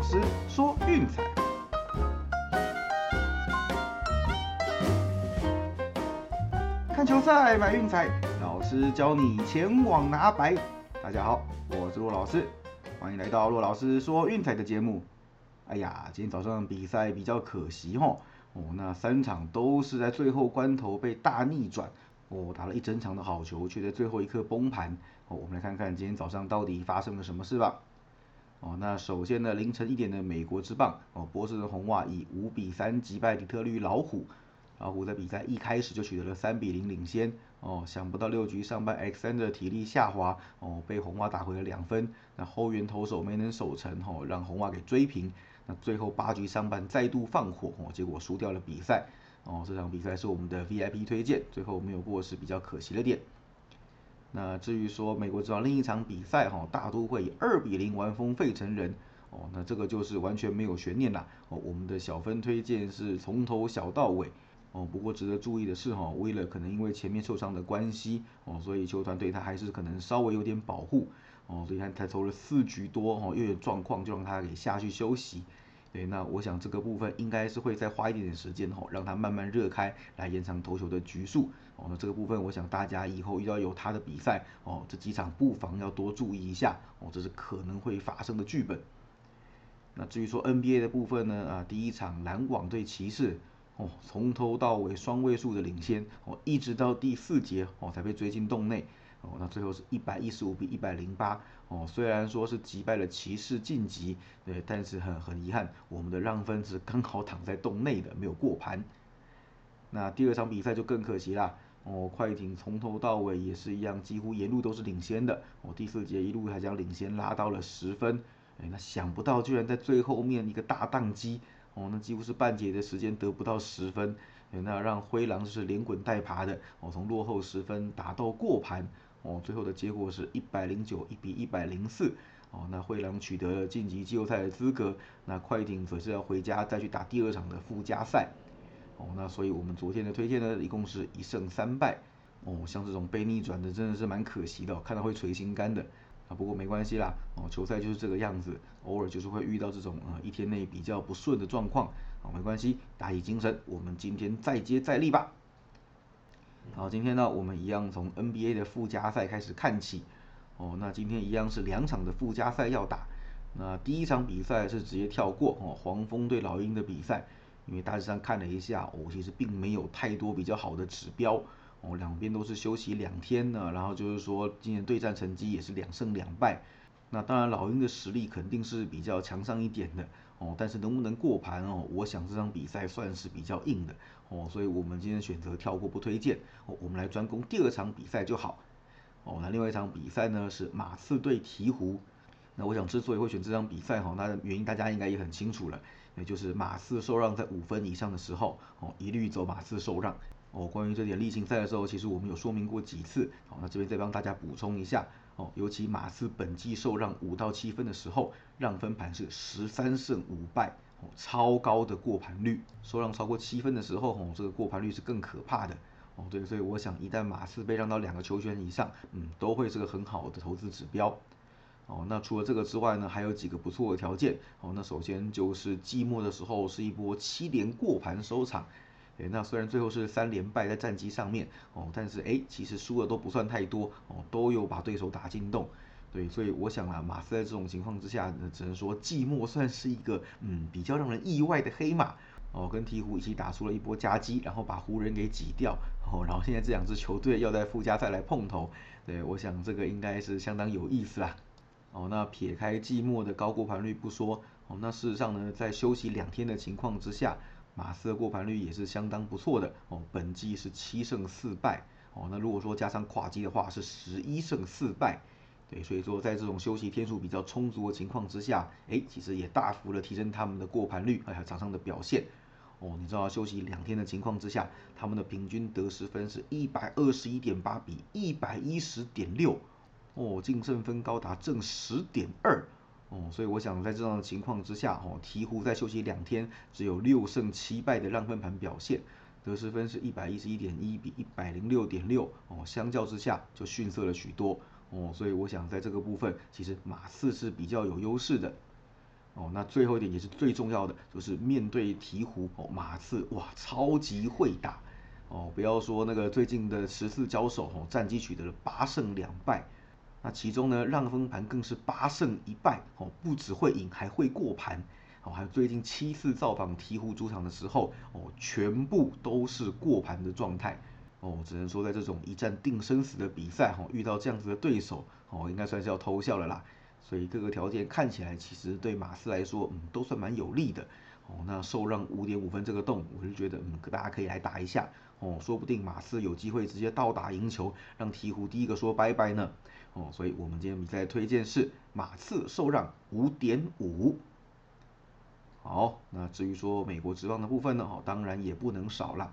老师说运彩，看球赛买运彩，老师教你前往拿白。大家好，我是骆老师，欢迎来到骆老师说运彩的节目。哎呀，今天早上比赛比较可惜哦，哦，那三场都是在最后关头被大逆转，哦，打了一整场的好球，却在最后一刻崩盘。哦，我们来看看今天早上到底发生了什么事吧。哦，那首先呢，凌晨一点的美国之棒，哦，波士顿红袜以五比三击败底特律老虎，老虎在比赛一开始就取得了三比零领先，哦，想不到六局上半 X N 的体力下滑，哦，被红袜打回了两分，那后援投手没能守成，哦，让红袜给追平，那最后八局上半再度放火，哦，结果输掉了比赛，哦，这场比赛是我们的 V I P 推荐，最后没有过是比较可惜的点。那至于说美国之王另一场比赛哈，大都会以二比零完封费城人哦，那这个就是完全没有悬念啦哦。我们的小分推荐是从头小到尾哦。不过值得注意的是哈，威勒可能因为前面受伤的关系哦，所以球团对他还是可能稍微有点保护哦，所以他才投了四局多哦，又有状况就让他给下去休息。对，那我想这个部分应该是会再花一点点时间哦，让它慢慢热开，来延长投球的局数。哦，那这个部分我想大家以后遇到有他的比赛哦，这几场不妨要多注意一下哦，这是可能会发生的剧本。那至于说 NBA 的部分呢，啊，第一场篮网对骑士哦，从头到尾双位数的领先哦，一直到第四节哦才被追进洞内。哦，那最后是一百一十五比一百零八哦，虽然说是击败了骑士晋级，对，但是很很遗憾，我们的让分是刚好躺在洞内的，没有过盘。那第二场比赛就更可惜啦，哦，快艇从头到尾也是一样，几乎沿路都是领先的，哦，第四节一路还将领先拉到了十分，哎，那想不到居然在最后面一个大宕机，哦，那几乎是半节的时间得不到十分，哎，那让灰狼是连滚带爬的，哦，从落后十分打到过盘。哦，最后的结果是一百零九一比一百零四，哦，那灰狼取得了晋级季后赛的资格，那快艇则是要回家再去打第二场的附加赛，哦，那所以我们昨天的推荐呢，一共是一胜三败，哦，像这种被逆转的真的是蛮可惜的，看到会捶心肝的，啊，不过没关系啦，哦，球赛就是这个样子，偶尔就是会遇到这种啊一天内比较不顺的状况，啊，没关系，打起精神，我们今天再接再厉吧。好，今天呢，我们一样从 NBA 的附加赛开始看起。哦，那今天一样是两场的附加赛要打。那第一场比赛是直接跳过哦，黄蜂对老鹰的比赛，因为大致上看了一下，哦，其实并没有太多比较好的指标。哦，两边都是休息两天呢，然后就是说今年对战成绩也是两胜两败。那当然，老鹰的实力肯定是比较强上一点的哦，但是能不能过盘哦？我想这场比赛算是比较硬的哦，所以我们今天选择跳过不推荐哦，我们来专攻第二场比赛就好哦。那另外一场比赛呢是马刺对鹈鹕，那我想之所以会选这场比赛哈，那原因大家应该也很清楚了，也就是马刺受让在五分以上的时候哦，一律走马刺受让哦。关于这点例行赛的时候，其实我们有说明过几次，好，那这边再帮大家补充一下。尤其马刺本季受让五到七分的时候，让分盘是十三胜五败，哦，超高的过盘率。受让超过七分的时候，哦，这个过盘率是更可怕的。哦，对，所以我想一旦马刺被让到两个球权以上，嗯，都会是个很好的投资指标。哦，那除了这个之外呢，还有几个不错的条件。哦，那首先就是季末的时候是一波七连过盘收场。那虽然最后是三连败在战绩上面哦，但是哎，其实输的都不算太多哦，都有把对手打进洞。对，所以我想啊，马刺在这种情况之下，只能说季末算是一个嗯比较让人意外的黑马哦，跟鹈鹕一起打出了一波夹击，然后把湖人给挤掉哦，然后现在这两支球队要在附加赛来碰头，对我想这个应该是相当有意思啊。哦，那撇开季末的高过盘率不说哦，那事实上呢，在休息两天的情况之下。马斯的过盘率也是相当不错的哦，本季是七胜四败哦，那如果说加上跨季的话是十一胜四败，对，所以说在这种休息天数比较充足的情况之下，哎，其实也大幅的提升他们的过盘率，还有场上的表现哦。你知道休息两天的情况之下，他们的平均得失分是一百二十一点八比一百一十点六哦，净胜分高达正十点二。哦，所以我想在这样的情况之下，哦，鹈鹕在休息两天，只有六胜七败的让分盘表现，得失分是一百一十一点一比一百零六点六，哦，相较之下就逊色了许多，哦，所以我想在这个部分，其实马刺是比较有优势的，哦，那最后一点也是最重要的，就是面对鹈鹕哦，马刺哇超级会打。哦，不要说那个最近的十次交手哦，战绩取得了八胜两败，那其中呢让分盘更是八胜一败哦，不只会赢还会过盘哦，还有最近七次造访鹈鹕主场的时候哦，全部都是过盘的状态哦，只能说在这种一战定生死的比赛哈，遇到这样子的对手哦，应该算是要偷笑了啦。所以各个条件看起来其实对马刺来说，嗯，都算蛮有利的。哦，那受让五点五分这个洞，我是觉得，嗯，大家可以来打一下。哦，说不定马刺有机会直接倒打赢球，让鹈鹕第一个说拜拜呢。哦，所以我们今天比赛推荐是马刺受让五点五。好，那至于说美国职棒的部分呢，哦，当然也不能少了。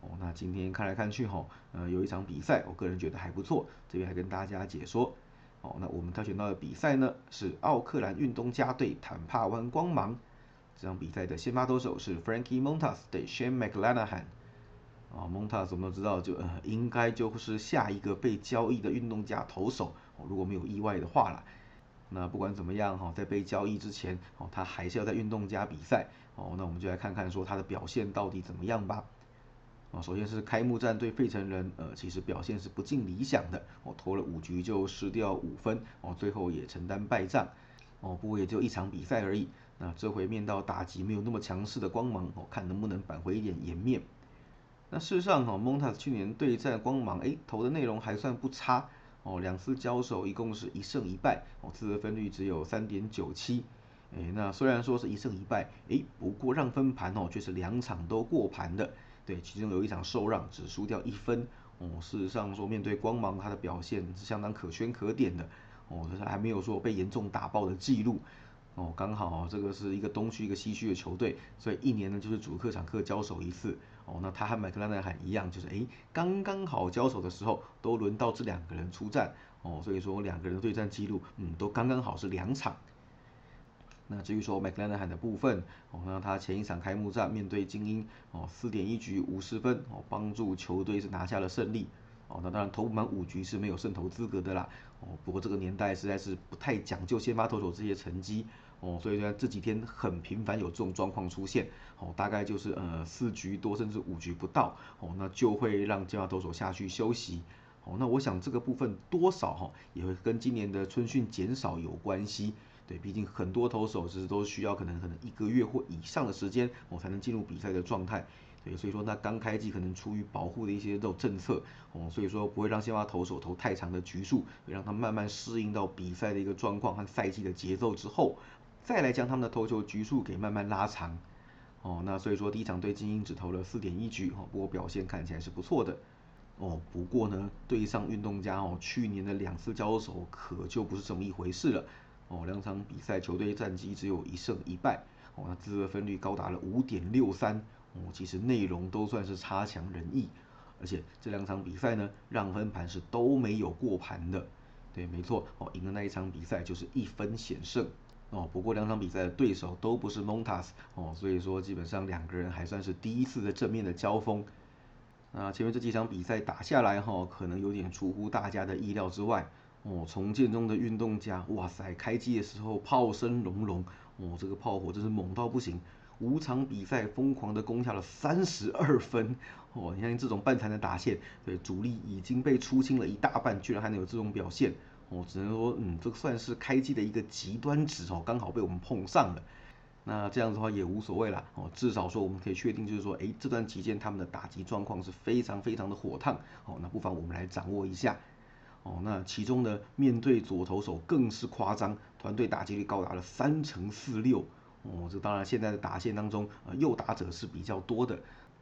哦，那今天看来看去，哈，呃，有一场比赛，我个人觉得还不错，这边来跟大家解说。哦，那我们挑选到的比赛呢是奥克兰运动家对坦帕湾光芒。这场比赛的先发投手是 Frankie Montas 对 Shane McClanahan。啊，Montas 我们都知道，就呃应该就是下一个被交易的运动家投手，哦如果没有意外的话啦。那不管怎么样哈，在被交易之前，哦，他还是要在运动家比赛。哦，那我们就来看看说他的表现到底怎么样吧。啊，首先是开幕战对费城人，呃，其实表现是不尽理想的，哦，投了五局就失掉五分，哦，最后也承担败仗，哦，不过也就一场比赛而已。那这回面到打击没有那么强势的光芒，哦，看能不能扳回一点颜面。那事实上，哈，蒙塔斯去年对战光芒，哎，投的内容还算不差，哦，两次交手一共是一胜一败，哦，自得分率只有三点九七，哎，那虽然说是一胜一败，哎，不过让分盘哦却是两场都过盘的。对，其中有一场受让，只输掉一分。哦，事实上说面对光芒，他的表现是相当可圈可点的。哦，但是还没有说被严重打爆的记录。哦，刚好这个是一个东区一个西区的球队，所以一年呢就是主客场客交手一次。哦，那他和麦克拉纳罕一样，就是哎刚刚好交手的时候都轮到这两个人出战。哦，所以说两个人的对战记录，嗯，都刚刚好是两场。那至于说麦克兰德罕的部分，哦，那他前一场开幕战面对精英，哦，四点一局五十分，哦，帮助球队是拿下了胜利，哦，那当然投满五局是没有胜投资格的啦，哦，不过这个年代实在是不太讲究先发投手这些成绩，哦，所以说这几天很频繁有这种状况出现，哦，大概就是呃四局多甚至五局不到，哦，那就会让先发投手下去休息，哦，那我想这个部分多少哈也会跟今年的春训减少有关系。对，毕竟很多投手其实都需要可能可能一个月或以上的时间，我才能进入比赛的状态。对，所以说那刚开季可能出于保护的一些这种政策，哦，所以说不会让先发投手投太长的局数，让他慢慢适应到比赛的一个状况和赛季的节奏之后，再来将他们的投球局数给慢慢拉长。哦，那所以说第一场对精英只投了四点一局，哦，不过表现看起来是不错的。哦，不过呢，对上运动家哦，去年的两次交手可就不是这么一回事了。哦，两场比赛球队战绩只有一胜一败，哦，那自得分率高达了五点六三，哦，其实内容都算是差强人意，而且这两场比赛呢，让分盘是都没有过盘的，对，没错，哦，赢的那一场比赛就是一分险胜，哦，不过两场比赛的对手都不是 Montas，哦，所以说基本上两个人还算是第一次的正面的交锋，那前面这几场比赛打下来哈，可能有点出乎大家的意料之外。哦，重建中的运动家，哇塞，开机的时候炮声隆隆，哦，这个炮火真是猛到不行，五场比赛疯狂的攻下了三十二分，哦，你看这种半残的打线，对，主力已经被出清了一大半，居然还能有这种表现，我，只能说，嗯，这个算是开机的一个极端值哦，刚好被我们碰上了，那这样子的话也无所谓啦，哦，至少说我们可以确定就是说，哎，这段期间他们的打击状况是非常非常的火烫，哦，那不妨我们来掌握一下。哦，那其中呢，面对左投手更是夸张，团队打击率高达了三成四六。哦，这当然现在的打线当中，呃，右打者是比较多的。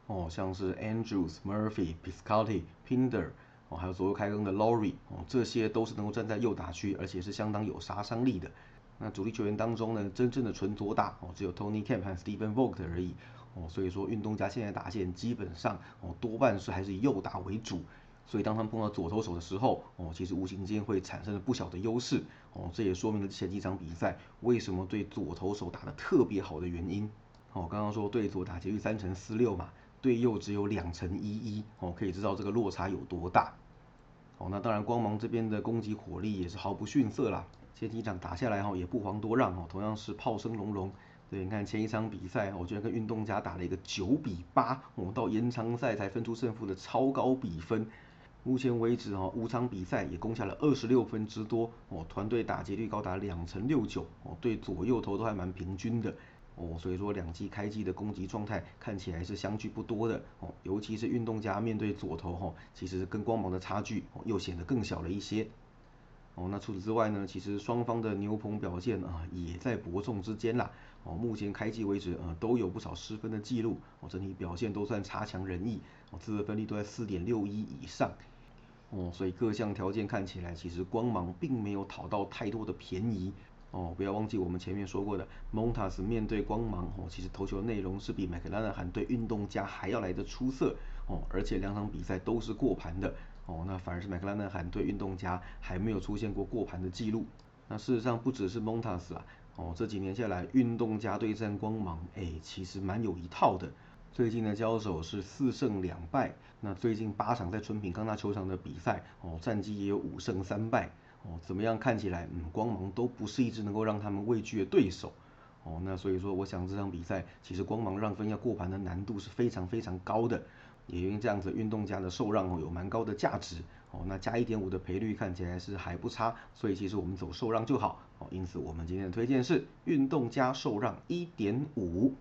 哦，像是 Andrews、Murphy、Piscotty、Pinder，哦，还有左右开弓的 Laurie，哦，这些都是能够站在右打区，而且是相当有杀伤力的。那主力球员当中呢，真正的纯左打，哦，只有 Tony Kemp 和 Stephen Vogt 而已。哦，所以说运动家现在打线基本上，哦，多半是还是以右打为主。所以当他们碰到左投手的时候，哦，其实无形间会产生了不小的优势，哦，这也说明了前几场比赛为什么对左投手打得特别好的原因。哦，刚刚说对左打击率三成四六嘛，对右只有两成一一，哦，可以知道这个落差有多大。哦，那当然光芒这边的攻击火力也是毫不逊色啦。前几场打下来哈，也不遑多让哦，同样是炮声隆隆。对，你看前一场比赛，我居然跟运动家打了一个九比八，哦，到延长赛才分出胜负的超高比分。目前为止哈，五场比赛也攻下了二十六分之多，哦，团队打击率高达两成六九，哦，对左右投都还蛮平均的，哦，所以说两季开季的攻击状态看起来是相距不多的，哦，尤其是运动家面对左投哈，其实跟光芒的差距又显得更小了一些。哦，那除此之外呢，其实双方的牛棚表现啊，也在伯仲之间啦。哦，目前开季为止，呃，都有不少失分的记录。哦，整体表现都算差强人意。哦，自得分率都在四点六一以上。哦，所以各项条件看起来，其实光芒并没有讨到太多的便宜。哦，不要忘记我们前面说过的，Montas 面对光芒，哦，其实投球内容是比麦克拉纳罕对运动家还要来的出色。哦，而且两场比赛都是过盘的。哦，那反而是麦克拉纳罕对运动家还没有出现过过盘的记录。那事实上不只是蒙塔斯啊，哦，这几年下来运动家对战光芒，哎，其实蛮有一套的。最近的交手是四胜两败，那最近八场在春平康纳球场的比赛，哦，战绩也有五胜三败。哦，怎么样看起来，嗯，光芒都不是一支能够让他们畏惧的对手。哦，那所以说，我想这场比赛其实光芒让分要过盘的难度是非常非常高的。也因为这样子，运动家的受让哦有蛮高的价值哦，那加一点五的赔率看起来是还不差，所以其实我们走受让就好哦。因此我们今天的推荐是运动家受让一点五。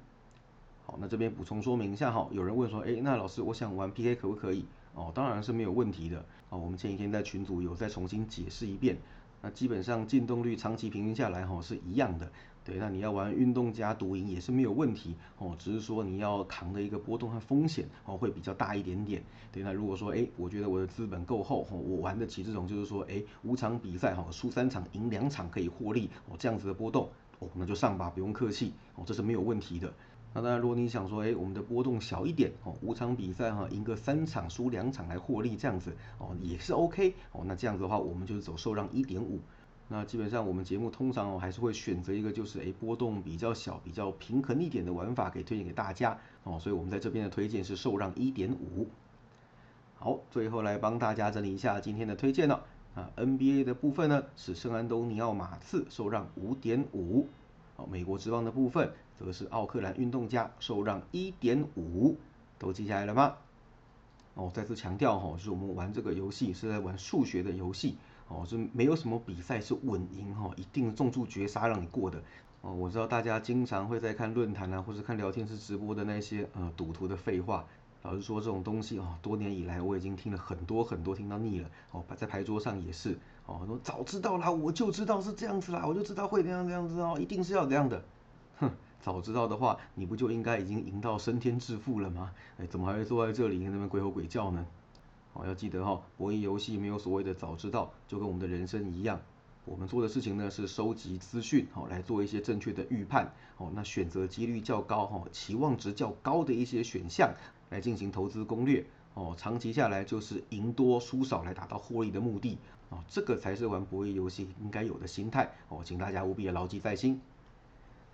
好，那这边补充说明一下哈，有人问说，哎，那老师我想玩 PK 可不可以？哦，当然是没有问题的哦。我们前几天在群组有再重新解释一遍，那基本上进动率长期平均下来哈是一样的。对，那你要玩运动加独赢也是没有问题哦，只是说你要扛的一个波动和风险哦会比较大一点点。对，那如果说哎，我觉得我的资本够厚哦，我玩得起这种就是说哎五场比赛哈输三场赢两场可以获利哦这样子的波动哦那就上吧，不用客气哦，这是没有问题的。那当然如果你想说哎我们的波动小一点哦，五场比赛哈赢个三场输两场来获利这样子哦也是 OK 哦，那这样子的话我们就是走受让一点五。那基本上我们节目通常哦还是会选择一个就是诶波动比较小、比较平衡一点的玩法给推荐给大家哦，所以我们在这边的推荐是受让一点五。好，最后来帮大家整理一下今天的推荐了啊，NBA 的部分呢是圣安东尼奥马刺受让五点五，哦，美国职棒的部分则是奥克兰运动家受让一点五，都记下来了吗？哦，再次强调哈，就是我们玩这个游戏是在玩数学的游戏。哦，是没有什么比赛是稳赢哈，一定重注绝杀让你过的。哦，我知道大家经常会在看论坛啊，或者看聊天室直播的那些呃赌徒的废话。老实说，这种东西哦，多年以来我已经听了很多很多，听到腻了。哦，在牌桌上也是。哦，很多早知道啦，我就知道是这样子啦，我就知道会这样这样子哦，一定是要这样的。哼，早知道的话，你不就应该已经赢到升天致富了吗？哎，怎么还会坐在这里跟那边鬼吼鬼叫呢？哦，要记得哈，博弈游戏没有所谓的早知道，就跟我们的人生一样，我们做的事情呢是收集资讯，好来做一些正确的预判，哦，那选择几率较高，哈，期望值较高的一些选项来进行投资攻略，哦，长期下来就是赢多输少来达到获利的目的，哦，这个才是玩博弈游戏应该有的心态，哦，请大家务必牢记在心。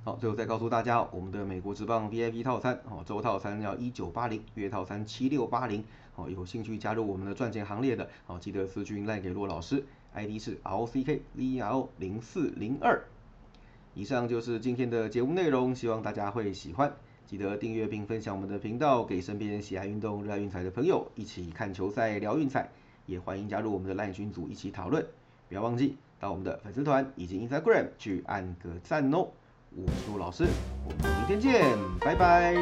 好，最后再告诉大家，我们的美国职棒 VIP 套餐，哦，周套餐要一九八零，月套餐七六八零。哦，有兴趣加入我们的赚钱行列的，哦，记得私讯赖给骆老师，ID 是 L C K V E R O 零四零二。以上就是今天的节目内容，希望大家会喜欢。记得订阅并分享我们的频道，给身边喜爱运动、热爱运彩的朋友一起看球赛、聊运彩。也欢迎加入我们的赖群组一起讨论。不要忘记到我们的粉丝团以及 Instagram 去按个赞哦。我是骆老师，我们明天见，拜拜。